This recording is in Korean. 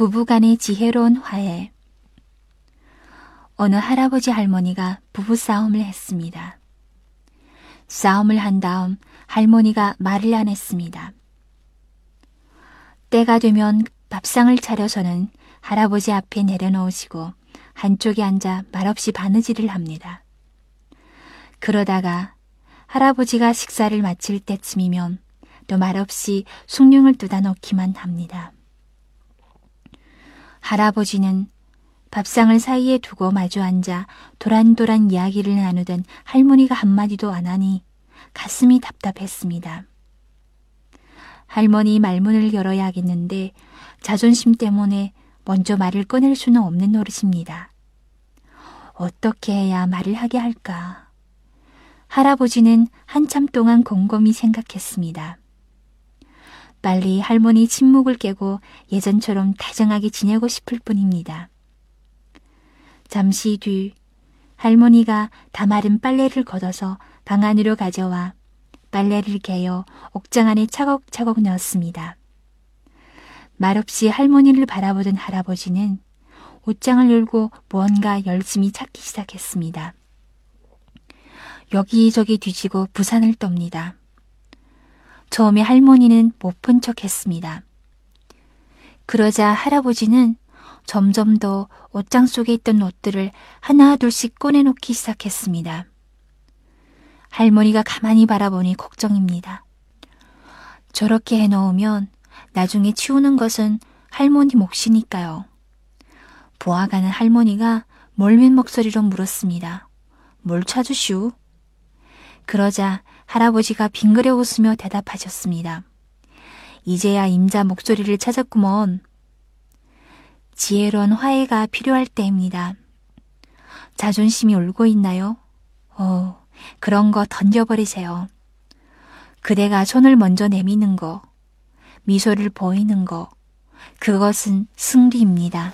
부부간의 지혜로운 화해. 어느 할아버지 할머니가 부부싸움을 했습니다. 싸움을 한 다음 할머니가 말을 안 했습니다. 때가 되면 밥상을 차려서는 할아버지 앞에 내려놓으시고 한쪽에 앉아 말없이 바느질을 합니다. 그러다가 할아버지가 식사를 마칠 때쯤이면 또 말없이 숭늉을 뜯어 놓기만 합니다. 할아버지는 밥상을 사이에 두고 마주 앉아 도란도란 이야기를 나누던 할머니가 한마디도 안 하니 가슴이 답답했습니다. 할머니 말문을 열어야겠는데 자존심 때문에 먼저 말을 꺼낼 수는 없는 노릇입니다. 어떻게 해야 말을 하게 할까? 할아버지는 한참 동안 곰곰이 생각했습니다. 빨리 할머니 침묵을 깨고 예전처럼 다정하게 지내고 싶을 뿐입니다. 잠시 뒤 할머니가 다 마른 빨래를 걷어서 방 안으로 가져와 빨래를 개어 옥장 안에 차곡차곡 넣었습니다. 말없이 할머니를 바라보던 할아버지는 옷장을 열고 무언가 열심히 찾기 시작했습니다. 여기저기 뒤지고 부산을 떱니다. 처음에 할머니는 못 본 척 했습니다. 그러자 할아버지는 점점 더 옷장 속에 있던 옷들을 하나 둘씩 꺼내놓기 시작했습니다. 할머니가 가만히 바라보니 걱정입니다. 저렇게 해놓으면 나중에 치우는 것은 할머니 몫이니까요. 보아가는 할머니가 멀면 목소리로 물었습니다. 뭘 찾으슈? 그러자 할아버지가 빙그레 웃으며 대답하셨습니다. 이제야 임자 목소리를 찾았구먼. 지혜로운 화해가 필요할 때입니다. 자존심이 울고 있나요? 어, 그런 거 던져버리세요. 그대가 손을 먼저 내미는 거, 미소를 보이는 거, 그것은 승리입니다.